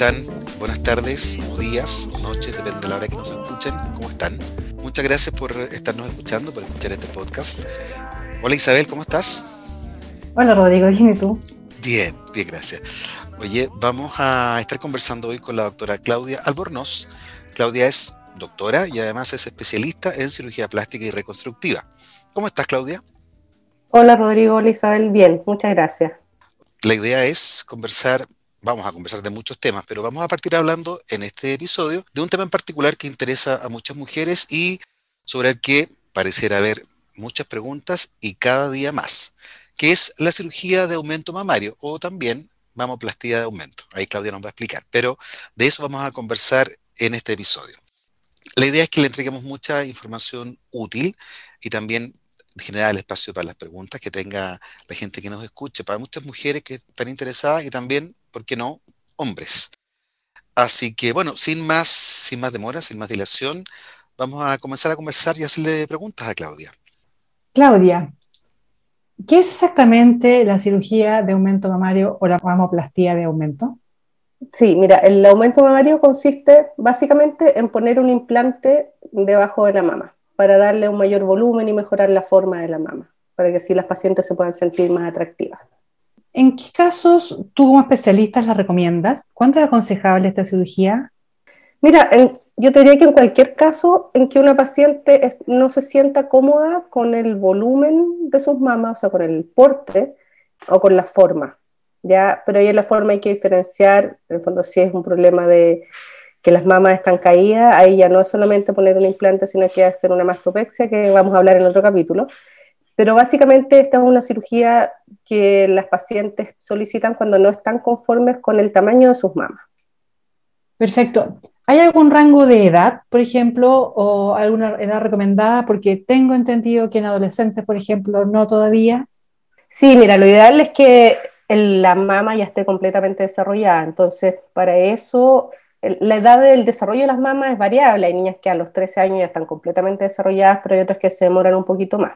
Hola, ¿cómo están? Buenas tardes, o días, o noches, depende de la hora que nos escuchen. ¿Cómo están? Muchas gracias por estarnos escuchando, por escuchar este podcast. Hola Isabel, ¿cómo estás? Hola Rodrigo, ¿y tú? Bien, bien, gracias. Oye, vamos a estar conversando hoy con la doctora Claudia Albornoz. Claudia es doctora y además es especialista en cirugía plástica y reconstructiva. ¿Cómo estás, Claudia? Hola Rodrigo, hola Isabel, bien, muchas gracias. La idea es conversar vamos a conversar de muchos temas, pero vamos a partir hablando en este episodio de un tema en particular que interesa a muchas mujeres y sobre el que pareciera haber muchas preguntas y cada día más, que es la cirugía de aumento mamario o también mamoplastía de aumento. Ahí Claudia nos va a explicar, pero de eso vamos a conversar en este episodio. La idea es que le entreguemos mucha información útil y también generar el espacio para las preguntas que tenga la gente que nos escuche, para muchas mujeres que están interesadas y también ¿por qué no? Hombres. Así que bueno, sin más, sin más demora, sin más dilación, vamos a comenzar a conversar y hacerle preguntas a Claudia. Claudia, ¿qué es exactamente la cirugía de aumento mamario o la mamoplastía de aumento? Sí, mira, el aumento mamario consiste básicamente en poner un implante debajo de la mama para darle un mayor volumen y mejorar la forma de la mama, para que así las pacientes se puedan sentir más atractivas. ¿En qué casos tú como especialista la recomiendas? ¿Cuánto es aconsejable esta cirugía? Mira, yo te diría que en cualquier caso en que una paciente no se sienta cómoda con el volumen de sus mamas, o sea, con el porte o con la forma, ¿ya? Pero ahí en la forma hay que diferenciar, en el fondo si es un problema de que las mamas están caídas, ahí ya no es solamente poner un implante, sino que hacer una mastopexia, que vamos a hablar en otro capítulo. Pero básicamente esta es una cirugía que las pacientes solicitan cuando no están conformes con el tamaño de sus mamas. Perfecto. ¿Hay algún rango de edad, por ejemplo, o alguna edad recomendada? Porque tengo entendido que en adolescentes, por ejemplo, no todavía. Sí, mira, lo ideal es que la mama ya esté completamente desarrollada. Entonces, para eso, la edad del desarrollo de las mamas es variable. Hay niñas que a los 13 años ya están completamente desarrolladas, pero hay otras que se demoran un poquito más.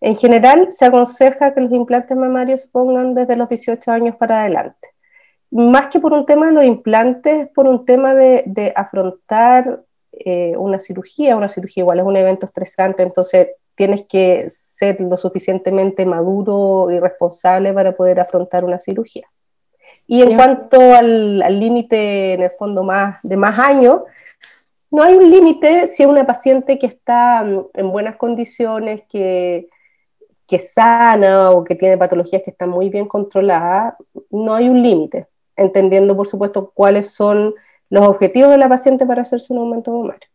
En general, se aconseja que los implantes mamarios se pongan desde los 18 años para adelante. Más que por un tema de los implantes, por un tema de, afrontar eh, una cirugía. Una cirugía igual es un evento estresante, entonces tienes que ser lo suficientemente maduro y responsable para poder afrontar una cirugía. Y en cuanto al límite, en el fondo, más, de más años, no hay un límite si es una paciente que está mm, en buenas condiciones, que, que sana o que tiene patologías que están muy bien controladas, no hay un límite, entendiendo por supuesto cuáles son los objetivos de la paciente para hacerse un aumento mamario.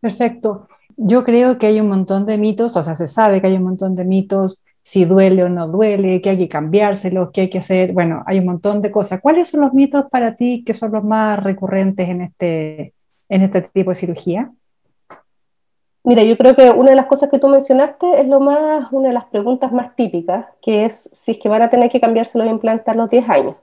Perfecto. Yo creo que hay un montón de mitos, o sea, se sabe que hay un montón de mitos, si duele o no duele, que hay que cambiárselos, que hay que hacer, bueno, hay un montón de cosas. ¿Cuáles son los mitos para ti que son los más recurrentes en este, en este tipo de cirugía? Mira, yo creo que una de las cosas que tú mencionaste es lo más, una de las preguntas más típicas, que es si es que van a tener que cambiarse los implantes a los 10 años.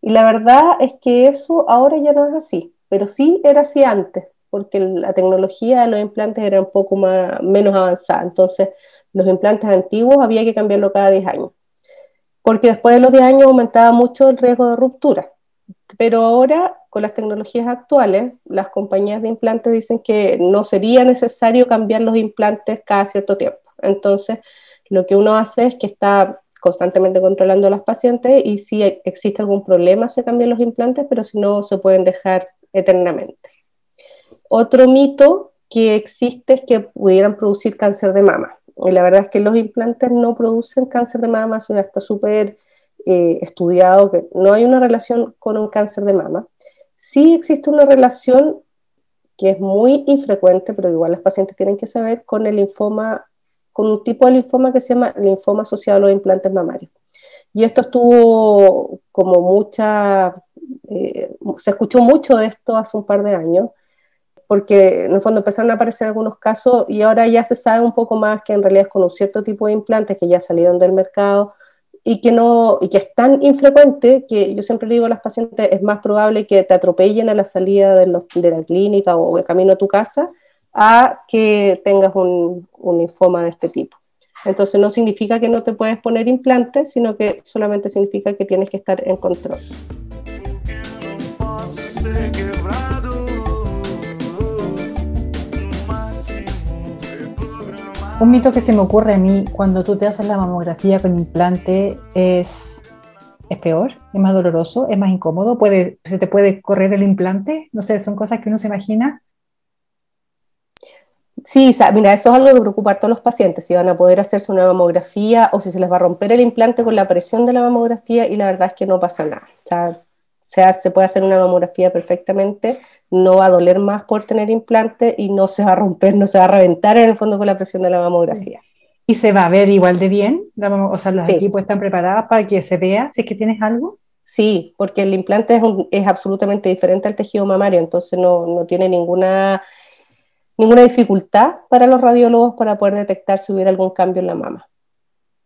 Y la verdad es que eso ahora ya no es así, pero sí era así antes, porque la tecnología de los implantes era un poco más, menos avanzada. Entonces, los implantes antiguos había que cambiarlo cada 10 años, porque después de los 10 años aumentaba mucho el riesgo de ruptura. Pero ahora, con las tecnologías actuales, las compañías de implantes dicen que no sería necesario cambiar los implantes cada cierto tiempo. Entonces, lo que uno hace es que está constantemente controlando a las pacientes y si existe algún problema se cambian los implantes, pero si no, se pueden dejar eternamente. Otro mito que existe es que pudieran producir cáncer de mama. Y la verdad es que los implantes no producen cáncer de mama, eso ya está súper eh, estudiado que no hay una relación con un cáncer de mama. Sí existe una relación que es muy infrecuente, pero igual las pacientes tienen que saber, con el linfoma, con un tipo de linfoma que se llama linfoma asociado a los implantes mamarios. Y esto estuvo como mucha, eh, se escuchó mucho de esto hace un par de años, porque en el fondo empezaron a aparecer algunos casos y ahora ya se sabe un poco más que en realidad con un cierto tipo de implantes que ya salieron del mercado y que, no, y que es tan infrecuente que yo siempre digo a las pacientes, es más probable que te atropellen a la salida de, de la clínica o de camino a tu casa a que tengas un, un linfoma de este tipo. Entonces no significa que no te puedes poner implantes, sino que solamente significa que tienes que estar en control. Un mito que se me ocurre a mí cuando tú te haces la mamografía con implante es, es peor, es más doloroso, es más incómodo, se te puede correr el implante, no sé, son cosas que uno se imagina. Sí, mira, eso es algo que preocupa a todos los pacientes, si van a poder hacerse una mamografía o si se les va a romper el implante con la presión de la mamografía y la verdad es que no pasa nada. Se, se puede hacer una mamografía perfectamente, no va a doler más por tener implante y no se va a romper, no se va a reventar en el fondo con la presión de la mamografía. ¿Y se va a ver igual de bien? O sea, los equipos están preparados para que se vea si es que tienes algo. Sí, porque el implante es, es absolutamente diferente al tejido mamario, entonces no, no tiene ninguna ninguna dificultad para los radiólogos para poder detectar si hubiera algún cambio en la mama.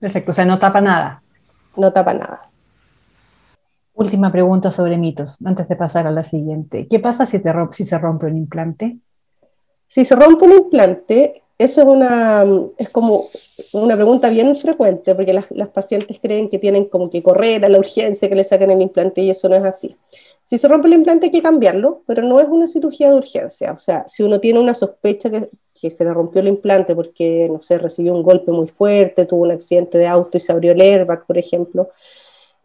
Perfecto, o sea, no tapa nada. No tapa nada. Última pregunta sobre mitos, antes de pasar a la siguiente. ¿Qué pasa si, te si se rompe un implante? Si se rompe un implante, eso es, una, es como una pregunta bien frecuente, porque las, las, pacientes creen que tienen como que correr a la urgencia que le saquen el implante y eso no es así. Si se rompe el implante hay que cambiarlo, pero no es una cirugía de urgencia. O sea, si uno tiene una sospecha que, que se le rompió el implante porque, no sé, recibió un golpe muy fuerte, tuvo un accidente de auto y se abrió el airbag, por ejemplo,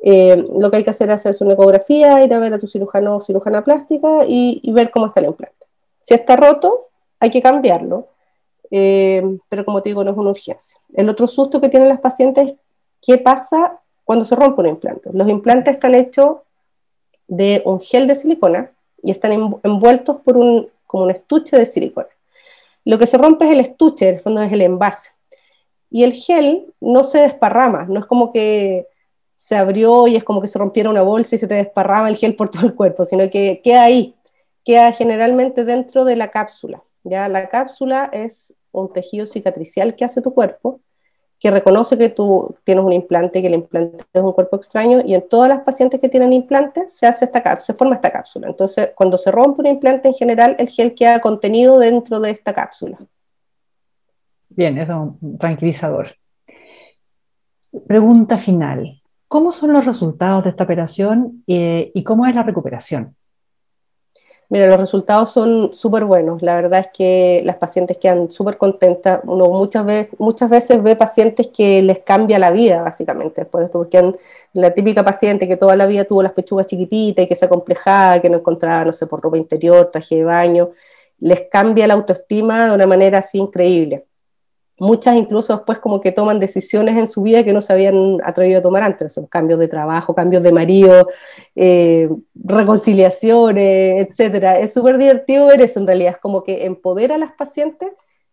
eh, lo que hay que hacer es hacerse una ecografía, ir a ver a tu cirujano o cirujana plástica y, ver cómo está el implante. Si está roto, hay que cambiarlo eh, pero como te digo, no es una urgencia. El otro susto que tienen las pacientes es qué pasa cuando se rompe un implante. Los implantes están hechos de un gel de silicona y están envueltos por un, como un estuche de silicona. Lo que se rompe es el estuche, en el fondo es el envase. Y el gel no se desparrama, no es como que se abrió y es como que se rompiera una bolsa y se te desparrama el gel por todo el cuerpo, sino que queda ahí, queda generalmente dentro de la cápsula. Ya la cápsula es un tejido cicatricial que hace tu cuerpo, que reconoce que tú tienes un implante, que el implante es un cuerpo extraño, y en todas las pacientes que tienen implantes se, hace esta se forma esta cápsula. Entonces, cuando se rompe un implante, en general, el gel queda contenido dentro de esta cápsula. Bien, eso es tranquilizador. Pregunta final. ¿Cómo son los resultados de esta operación eh, y cómo es la recuperación? Mira, los resultados son súper buenos. La verdad es que las pacientes quedan súper contentas. Uno muchas veces, muchas veces ve pacientes que les cambia la vida, básicamente, después de esto, porque la típica paciente que toda la vida tuvo las pechugas chiquititas y que se acomplejaba, que no encontraba, no sé, por ropa interior, traje de baño, les cambia la autoestima de una manera así increíble muchas incluso después como que toman decisiones en su vida que no se habían atrevido a tomar antes, cambios de trabajo, cambios de marido, eh, reconciliaciones, etcétera. Es súper divertido ver eso en realidad, es como que empodera a las pacientes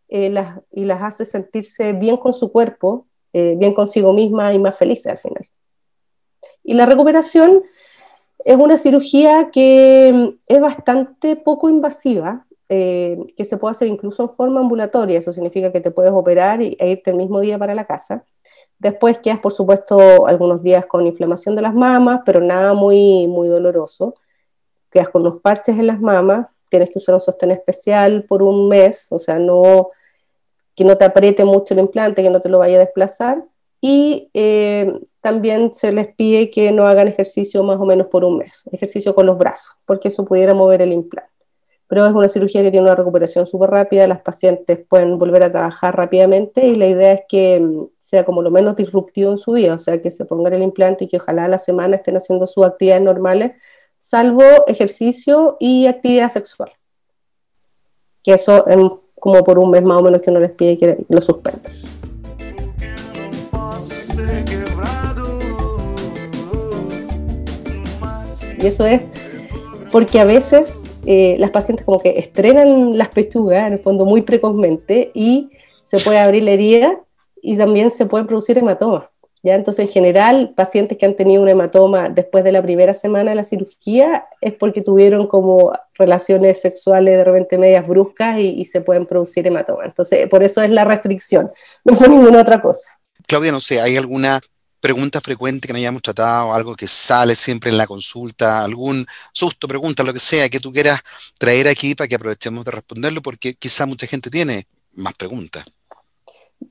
eh, y las hace sentirse bien con su cuerpo, eh, bien consigo misma y más felices al final. Y la recuperación es una cirugía que mm, es bastante poco invasiva, eh, que se puede hacer incluso en forma ambulatoria, eso significa que te puedes operar e irte el mismo día para la casa. Después quedas, por supuesto, algunos días con inflamación de las mamas, pero nada muy, muy doloroso. Quedas con los parches en las mamas, tienes que usar un sostén especial por un mes, o sea, no, que no te apriete mucho el implante, que no te lo vaya a desplazar. Y eh, también se les pide que no hagan ejercicio más o menos por un mes, ejercicio con los brazos, porque eso pudiera mover el implante pero es una cirugía que tiene una recuperación súper rápida, las pacientes pueden volver a trabajar rápidamente y la idea es que mm, sea como lo menos disruptivo en su vida, o sea, que se pongan el implante y que ojalá a la semana estén haciendo sus actividades normales, salvo ejercicio y actividad sexual. Que eso es como por un mes más o menos que uno les pide que lo suspendan. Y eso es porque a veces eh, las pacientes como que estrenan las pechugas, en el fondo muy precozmente, y se puede abrir la herida y también se pueden producir hematomas. ¿ya? Entonces, en general, pacientes que han tenido un hematoma después de la primera semana de la cirugía es porque tuvieron como relaciones sexuales de repente medias bruscas y, y se pueden producir hematomas. Entonces, por eso es la restricción, no por ninguna otra cosa. Claudia, no sé, ¿hay alguna pregunta frecuente que no hayamos tratado, algo que sale siempre en la consulta, algún susto, pregunta, lo que sea que tú quieras traer aquí para que aprovechemos de responderlo, porque quizá mucha gente tiene más preguntas.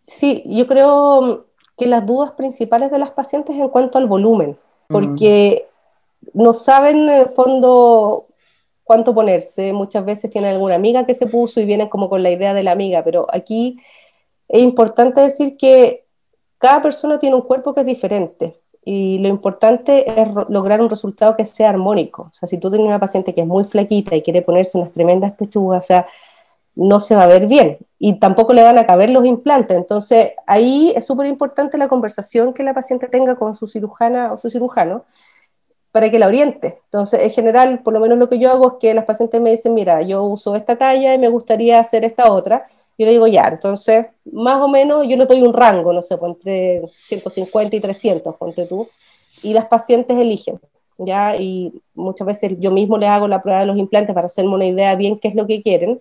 Sí, yo creo que las dudas principales de las pacientes en cuanto al volumen, porque no saben en el fondo cuánto ponerse. Muchas veces tienen alguna amiga que se puso y vienen como con la idea de la amiga, pero aquí es importante decir que cada persona tiene un cuerpo que es diferente y lo importante es lograr un resultado que sea armónico. O sea, si tú tienes una paciente que es muy flaquita y quiere ponerse unas tremendas pechugas, o sea, no se va a ver bien y tampoco le van a caber los implantes. Entonces, ahí es súper importante la conversación que la paciente tenga con su cirujana o su cirujano para que la oriente. Entonces, en general, por lo menos lo que yo hago es que las pacientes me dicen, mira, yo uso esta talla y me gustaría hacer esta otra. Yo le digo, ya, entonces, más o menos yo le doy un rango, no sé, pues entre 150 y 300, ponte tú, y las pacientes eligen, ¿ya? Y muchas veces yo mismo les hago la prueba de los implantes para hacerme una idea bien qué es lo que quieren.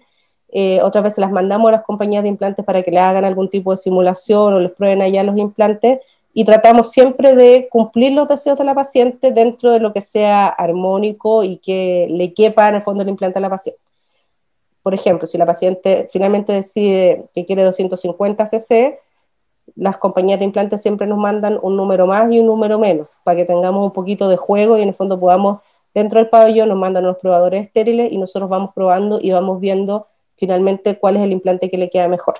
Eh, otras veces las mandamos a las compañías de implantes para que le hagan algún tipo de simulación o les prueben allá los implantes y tratamos siempre de cumplir los deseos de la paciente dentro de lo que sea armónico y que le quepa en el fondo el implante a la paciente. Por ejemplo, si la paciente finalmente decide que quiere 250 cc, las compañías de implantes siempre nos mandan un número más y un número menos, para que tengamos un poquito de juego y en el fondo podamos, dentro del pabellón nos mandan los probadores estériles y nosotros vamos probando y vamos viendo finalmente cuál es el implante que le queda mejor.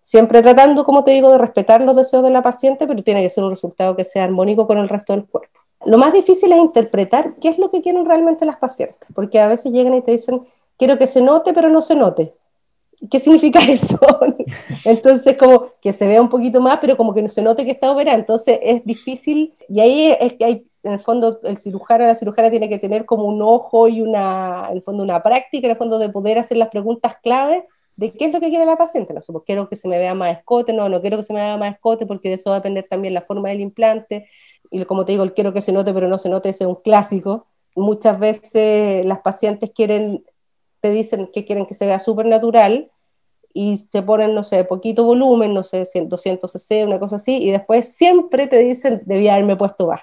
Siempre tratando, como te digo, de respetar los deseos de la paciente, pero tiene que ser un resultado que sea armónico con el resto del cuerpo. Lo más difícil es interpretar qué es lo que quieren realmente las pacientes, porque a veces llegan y te dicen, quiero que se note, pero no se note. ¿Qué significa eso? Entonces, como que se vea un poquito más, pero como que no se note que está operada. Entonces, es difícil. Y ahí es que hay, en el fondo, el cirujano, la cirujana tiene que tener como un ojo y una, en el fondo, una práctica, en el fondo, de poder hacer las preguntas clave de qué es lo que quiere la paciente. No sé, pues quiero que se me vea más escote, no, no quiero que se me vea más escote porque de eso va a depender también la forma del implante. Y como te digo, el quiero que se note, pero no se note, ese es un clásico. Muchas veces las pacientes quieren, te dicen que quieren que se vea súper natural y se ponen, no sé, poquito volumen, no sé, 200 cc, una cosa así, y después siempre te dicen, debía haberme puesto más.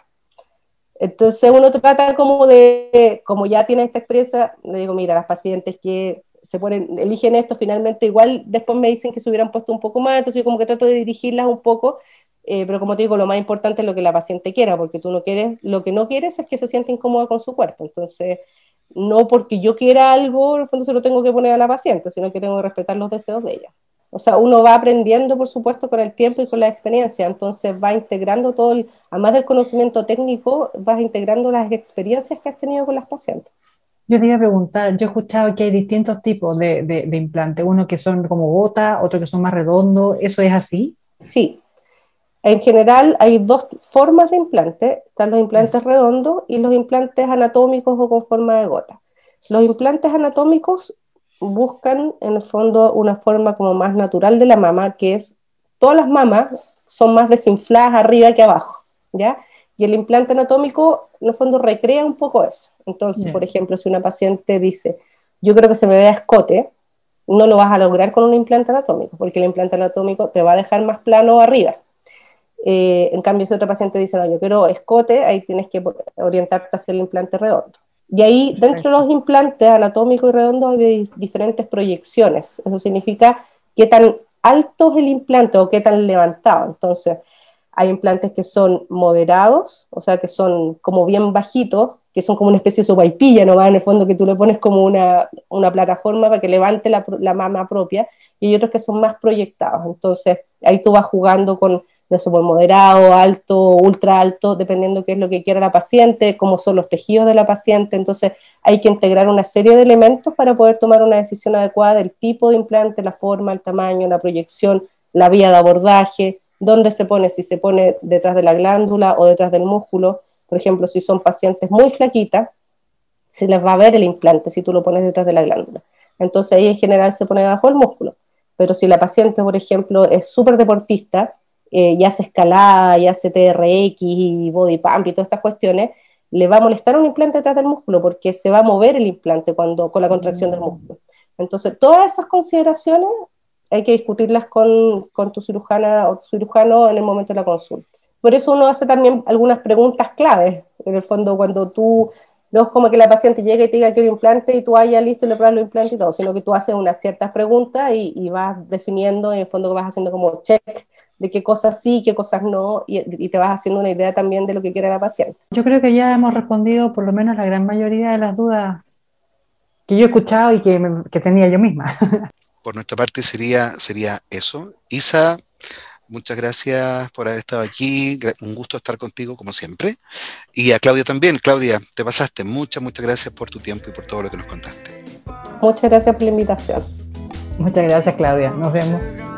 Entonces uno trata como de, como ya tiene esta experiencia, le digo, mira, las pacientes que se ponen, eligen esto, finalmente igual después me dicen que se hubieran puesto un poco más, entonces yo como que trato de dirigirlas un poco, eh, pero como te digo, lo más importante es lo que la paciente quiera, porque tú no quieres, lo que no quieres es que se sienta incómoda con su cuerpo, entonces no porque yo quiera algo, en el fondo se lo tengo que poner a la paciente, sino que tengo que respetar los deseos de ella. O sea, uno va aprendiendo, por supuesto, con el tiempo y con la experiencia, entonces va integrando todo, el, además del conocimiento técnico, vas integrando las experiencias que has tenido con las pacientes. Yo te iba a preguntar, yo he escuchado que hay distintos tipos de, de, implantes, uno que son como gota, otro que son más redondos, ¿eso es así? Sí, en general hay dos formas de implantes, están los implantes redondos y los implantes anatómicos o con forma de gota. Los implantes anatómicos buscan en el fondo una forma como más natural de la mama, que es, todas las mamas son más desinfladas arriba que abajo, ¿ya? Y el implante anatómico, en el fondo, recrea un poco eso. Entonces, por ejemplo, si una paciente dice, yo creo que se me vea escote, no lo vas a lograr con un implante anatómico, porque el implante anatómico te va a dejar más plano arriba. Eh, en cambio, si otra paciente dice, no, yo quiero escote, ahí tienes que orientarte hacia el implante redondo. Y ahí, dentro de los implantes anatómicos y redondos, hay diferentes proyecciones. Eso significa qué tan alto es el implante o qué tan levantado. Entonces, hay implantes que son moderados, o sea, que son como bien bajitos, que son como una especie de sopaipilla nomás, en el fondo que tú le pones como una, una plataforma para que levante la, la, mama propia, y hay otros que son más proyectados. Entonces, ahí tú vas jugando con eso por moderado, alto, ultra alto, dependiendo qué es lo que quiera la paciente, cómo son los tejidos de la paciente. Entonces, hay que integrar una serie de elementos para poder tomar una decisión adecuada del tipo de implante, la forma, el tamaño, la proyección, la vía de abordaje, dónde se pone, si se pone detrás de la glándula o detrás del músculo. Por ejemplo, si son pacientes muy flaquitas, se les va a ver el implante si tú lo pones detrás de la glándula. Entonces ahí en general se pone bajo el músculo. Pero si la paciente, por ejemplo, es súper deportista, eh, ya hace escalada, ya hace TRX y body pump y todas estas cuestiones, le va a molestar un implante detrás del músculo porque se va a mover el implante cuando, con la contracción del músculo. Entonces, todas esas consideraciones hay que discutirlas con, con tu cirujana o tu cirujano en el momento de la consulta. Por eso uno hace también algunas preguntas claves. En el fondo, cuando tú, no es como que la paciente llegue y te diga quiero implante y tú vayas listo y le pruebas los implantes y todo, sino que tú haces unas ciertas preguntas y, y, vas definiendo, en el fondo vas haciendo como check de qué cosas sí, qué cosas no, y, y, te vas haciendo una idea también de lo que quiere la paciente. Yo creo que ya hemos respondido por lo menos la gran mayoría de las dudas que yo he escuchado y que, que tenía yo misma. Por nuestra parte sería, sería eso. Isa, muchas gracias por haber estado aquí. Un gusto estar contigo, como siempre. Y a Claudia también. Claudia, te pasaste. Muchas, muchas gracias por tu tiempo y por todo lo que nos contaste. Muchas gracias por la invitación. Muchas gracias, Claudia. Nos vemos.